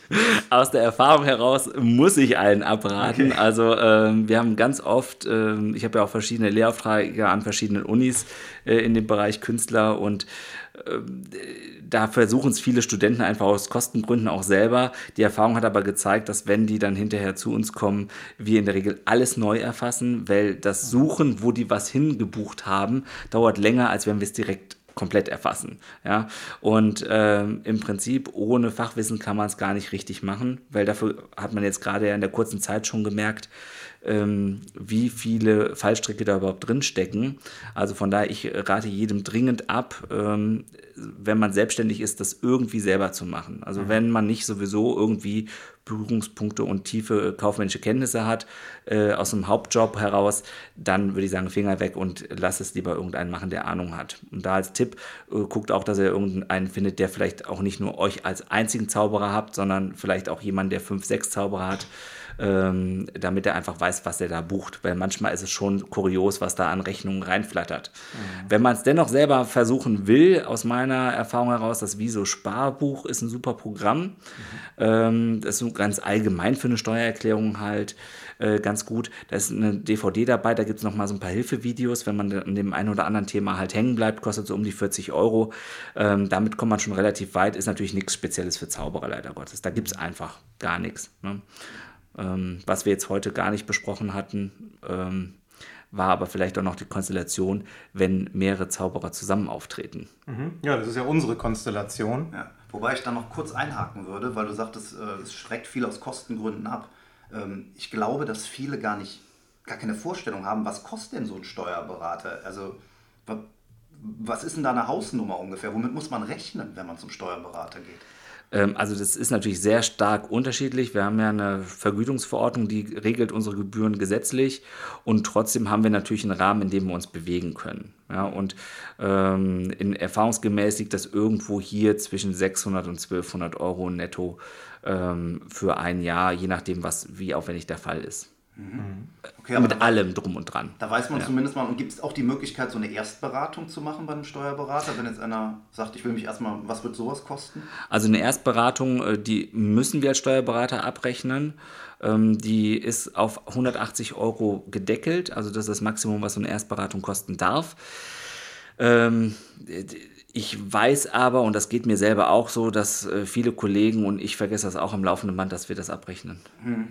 Aus der Erfahrung heraus muss ich allen abraten. Okay. Also ähm, wir haben ganz oft, ähm, ich habe ja auch verschiedene Lehraufträge an verschiedenen Unis in dem Bereich Künstler und ähm, da versuchen es viele Studenten einfach aus Kostengründen auch selber. Die Erfahrung hat aber gezeigt, dass wenn die dann hinterher zu uns kommen, wir in der Regel alles neu erfassen, weil das Suchen, wo die was hingebucht haben, dauert länger, als wenn wir es direkt komplett erfassen. Ja? Und ähm, im Prinzip ohne Fachwissen kann man es gar nicht richtig machen, weil dafür hat man jetzt gerade ja in der kurzen Zeit schon gemerkt, ähm, wie viele Fallstricke da überhaupt drin stecken. Also von daher, ich rate jedem dringend ab, ähm, wenn man selbstständig ist, das irgendwie selber zu machen. Also wenn man nicht sowieso irgendwie Berührungspunkte und tiefe kaufmännische Kenntnisse hat äh, aus einem Hauptjob heraus, dann würde ich sagen, Finger weg und lass es lieber irgendeinen machen, der Ahnung hat. Und da als Tipp, äh, guckt auch, dass ihr irgendeinen findet, der vielleicht auch nicht nur euch als einzigen Zauberer habt, sondern vielleicht auch jemanden, der fünf, sechs Zauberer hat ähm, damit er einfach weiß, was er da bucht. Weil manchmal ist es schon kurios, was da an Rechnungen reinflattert. Wenn man es dennoch selber versuchen will, aus meiner Erfahrung heraus, das Viso Sparbuch ist ein super Programm. Ähm, das ist so ganz allgemein für eine Steuererklärung halt äh, ganz gut. Da ist eine DVD dabei, da gibt es nochmal so ein paar Hilfevideos, wenn man an dem einen oder anderen Thema halt hängen bleibt, kostet so um die 40 Euro. Ähm, damit kommt man schon relativ weit, ist natürlich nichts Spezielles für Zauberer, leider Gottes. Da gibt es einfach gar nichts. Ne? Ähm, was wir jetzt heute gar nicht besprochen hatten, ähm, war aber vielleicht auch noch die Konstellation, wenn mehrere Zauberer zusammen auftreten. Ja, das ist ja unsere Konstellation. Ja. Wobei ich da noch kurz einhaken würde, weil du sagtest, äh, es schreckt viel aus Kostengründen ab. Ähm, ich glaube, dass viele gar nicht, gar keine Vorstellung haben, was kostet denn so ein Steuerberater? Also, wa- was ist denn da eine Hausnummer ungefähr? Womit muss man rechnen, wenn man zum Steuerberater geht? Ähm, also das ist natürlich sehr stark unterschiedlich. Wir haben ja eine Vergütungsverordnung, die regelt unsere Gebühren gesetzlich und trotzdem haben wir natürlich einen Rahmen, in dem wir uns bewegen können. Ja, und ähm, in erfahrungsgemäß liegt das irgendwo hier zwischen 600 und 1200 Euro netto ähm, für ein Jahr, je nachdem, was wie aufwendig der Fall ist. Okay, aber Mit da, allem drum und dran. da weiß man Ja. zumindest mal, und gibt es auch die Möglichkeit, so eine Erstberatung zu machen bei einem Steuerberater, wenn jetzt einer sagt, ich will mich erstmal, was wird sowas kosten? Also eine Erstberatung, äh, die müssen wir als Steuerberater abrechnen. Ähm, Die ist auf 180 Euro gedeckelt. Also das ist das Maximum, was so eine Erstberatung kosten darf. Ähm, Ich weiß aber, und das geht mir selber auch so, dass äh, viele Kollegen und ich vergesse das auch am laufenden Band, dass wir das abrechnen.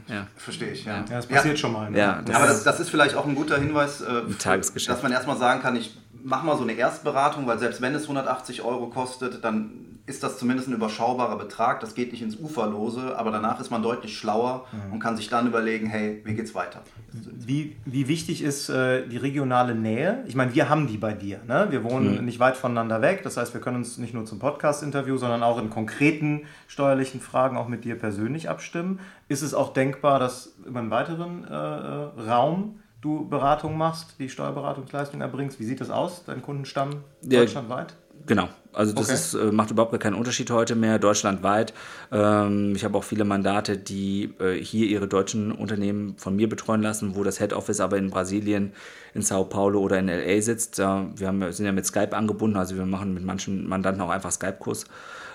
Ja. Verstehe ich, ja. Ja, das passiert schon mal. ne? Ja, das Aber das, das ist vielleicht auch ein guter Hinweis, äh, Tagesgeschäft. dass man erstmal sagen kann, ich mache mal so eine Erstberatung, weil selbst wenn es 180 Euro kostet, dann ist das zumindest ein überschaubarer Betrag. Das geht nicht ins Uferlose, aber danach ist man deutlich schlauer mhm. und kann sich dann überlegen, hey, wie geht's weiter? Wie, wie wichtig ist äh, die regionale Nähe? Ich meine, wir haben die bei dir. Ne? Wir wohnen mhm. nicht weit voneinander weg. Das heißt, wir können uns nicht nur zum Podcast-Interview, sondern auch in konkreten steuerlichen Fragen auch mit dir persönlich abstimmen. Ist es auch denkbar, dass über einen weiteren äh, äh Raum du Beratung machst, die Steuerberatungsleistung erbringst? Wie sieht das aus, dein Kundenstamm deutschlandweit? Genau. Also das okay. ist, äh, macht überhaupt gar keinen Unterschied heute mehr, deutschlandweit. Ähm, ich habe auch viele Mandate, die äh, hier ihre deutschen Unternehmen von mir betreuen lassen, wo das Head Office aber in Brasilien, in Sao Paulo oder in LA sitzt. wir haben, sind ja mit Skype angebunden, also wir machen mit manchen Mandanten auch einfach Skype-Kurs.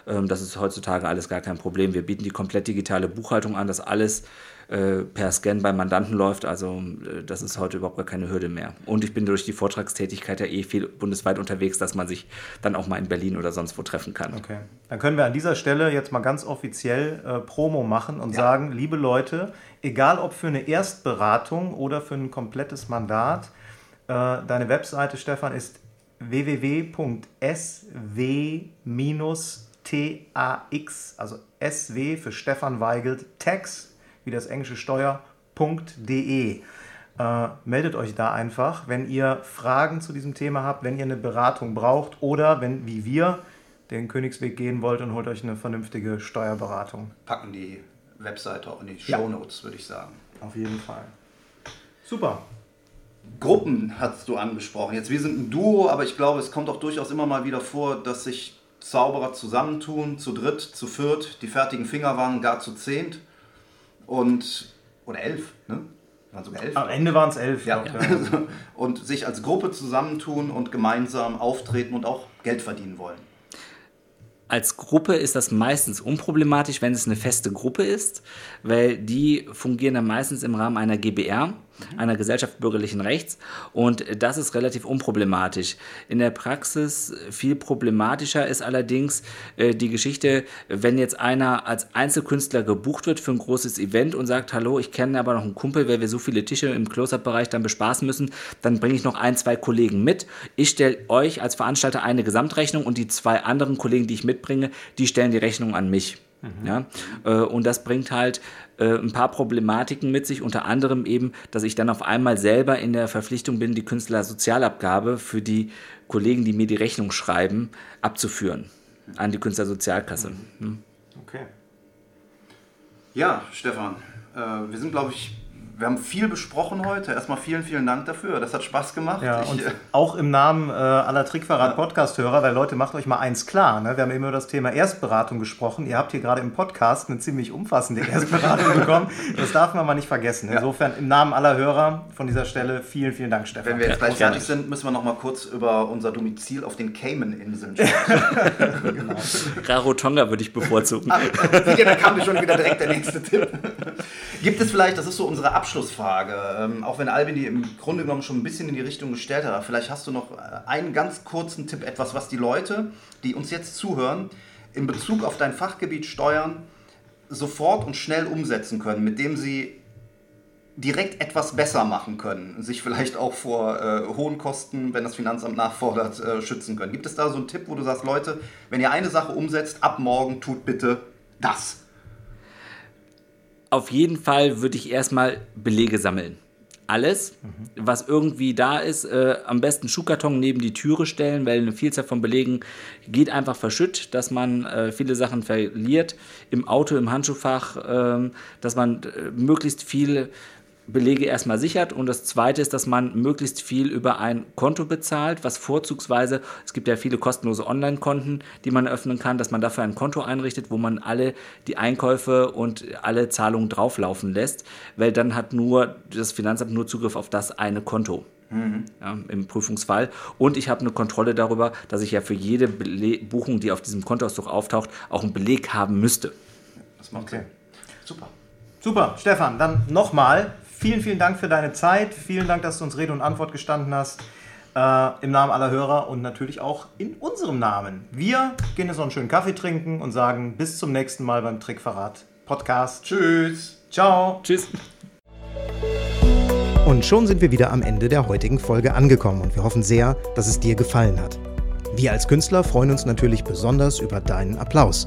Ähm, das ist heutzutage alles gar kein Problem. Wir bieten die komplett digitale Buchhaltung an, das alles per Scan beim Mandanten läuft. Also äh, das ist heute überhaupt gar keine Hürde mehr. Und ich bin durch die Vortragstätigkeit ja eh viel bundesweit unterwegs, dass man sich dann auch mal in Berlin oder sonst wo treffen kann. Okay. Dann können wir an dieser Stelle jetzt mal ganz offiziell äh, Promo machen und ja. sagen, liebe Leute, egal ob für eine Erstberatung oder für ein komplettes Mandat, äh, deine Webseite, Stefan, ist www.sw-tax, also SW für Stefan Weigelt, Tax wie das englische Steuer.de. Äh, meldet euch da einfach, wenn ihr Fragen zu diesem Thema habt, wenn ihr eine Beratung braucht oder wenn, wie wir, den Königsweg gehen wollt und holt euch eine vernünftige Steuerberatung. Packen die Webseite auch in die Show Notes, ja. würde ich sagen. Auf jeden Fall. Super. Gruppen hast du angesprochen. Jetzt, wir sind ein Duo, aber ich glaube, es kommt auch durchaus immer mal wieder vor, dass sich Zauberer zusammentun, zu dritt, zu viert, die fertigen Finger waren gar zu zehnt und oder elf, ne? Waren sogar elf. Am Ende waren es elf. Ja. ja. <laughs> und sich als Gruppe zusammentun und gemeinsam auftreten und auch Geld verdienen wollen. Als Gruppe ist das meistens unproblematisch, wenn es eine feste Gruppe ist, weil die fungieren dann meistens im Rahmen einer GBR einer Gesellschaft bürgerlichen Rechts. Und das ist relativ unproblematisch. In der Praxis viel problematischer ist allerdings äh, die Geschichte, wenn jetzt einer als Einzelkünstler gebucht wird für ein großes Event und sagt, hallo, ich kenne aber noch einen Kumpel, weil wir so viele Tische im Close-Up-Bereich dann bespaßen müssen, dann bringe ich noch ein, zwei Kollegen mit. Ich stelle euch als Veranstalter eine Gesamtrechnung und die zwei anderen Kollegen, die ich mitbringe, die stellen die Rechnung an mich. Mhm. Ja? Äh, und das bringt halt äh, ein paar Problematiken mit sich, unter anderem eben, dass ich dann auf einmal selber in der Verpflichtung bin, die Künstlersozialabgabe für die Kollegen, die mir die Rechnung schreiben, abzuführen an die Künstlersozialkasse. Hm. Okay. Ja, Stefan, äh, wir sind, glaube ich, wir haben viel besprochen heute. Erstmal vielen, vielen Dank dafür. Das hat Spaß gemacht. Ja, ich, und äh, auch im Namen äh, aller Trickverrat-Podcast-Hörer, weil Leute, macht euch mal eins klar. Ne? Wir haben eben über das Thema Erstberatung gesprochen. Ihr habt hier gerade im Podcast eine ziemlich umfassende <laughs> Erstberatung bekommen. Das darf man mal nicht vergessen. Insofern im Namen aller Hörer von dieser Stelle vielen, vielen Dank, Stefan. Wenn wir jetzt gleich fertig sind, müssen wir noch mal kurz über unser Domizil auf den Cayman-Inseln <laughs> sprechen. genau. Rarotonga würde ich bevorzugen. Ach, da kam schon wieder direkt der nächste Tipp. Gibt es vielleicht, das ist so unsere Abschlussfrage, ähm, auch wenn Albin die im Grunde genommen schon ein bisschen in die Richtung gestellt hat, vielleicht hast du noch äh, einen ganz kurzen Tipp, etwas, was die Leute, die uns jetzt zuhören, in Bezug auf dein Fachgebiet Steuern sofort und schnell umsetzen können, mit dem sie direkt etwas besser machen können, sich vielleicht auch vor äh, hohen Kosten, wenn das Finanzamt nachfordert, äh, schützen können. Gibt es da so einen Tipp, wo du sagst, Leute, wenn ihr eine Sache umsetzt, ab morgen tut bitte das? Auf jeden Fall würde ich erstmal Belege sammeln. Alles, mhm. was irgendwie da ist, äh, am besten Schuhkarton neben die Türe stellen, weil eine Vielzahl von Belegen geht einfach verschütt, dass man äh, viele Sachen verliert im Auto, im Handschuhfach, äh, dass man äh, möglichst viel Belege erstmal sichert und das zweite ist, dass man möglichst viel über ein Konto bezahlt, was vorzugsweise, es gibt ja viele kostenlose Online-Konten, die man öffnen kann, dass man dafür ein Konto einrichtet, wo man alle die Einkäufe und alle Zahlungen drauflaufen lässt, weil dann hat nur das Finanzamt nur Zugriff auf das eine Konto. Mhm. Ja, Im Prüfungsfall. Und ich habe eine Kontrolle darüber, dass ich ja für jede Bele Buchung, die auf diesem Kontoauszug auftaucht, auch einen Beleg haben müsste. Das macht okay. Super. Super, Stefan, dann nochmal Vielen, vielen Dank für deine Zeit. Vielen Dank, dass du uns Rede und Antwort gestanden hast. Äh, Im Namen aller Hörer und natürlich auch in unserem Namen. Wir gehen jetzt noch einen schönen Kaffee trinken und sagen bis zum nächsten Mal beim Trickverrat Podcast. Tschüss. Ciao. Tschüss. Und schon sind wir wieder am Ende der heutigen Folge angekommen und wir hoffen sehr, dass es dir gefallen hat. Wir als Künstler freuen uns natürlich besonders über deinen Applaus.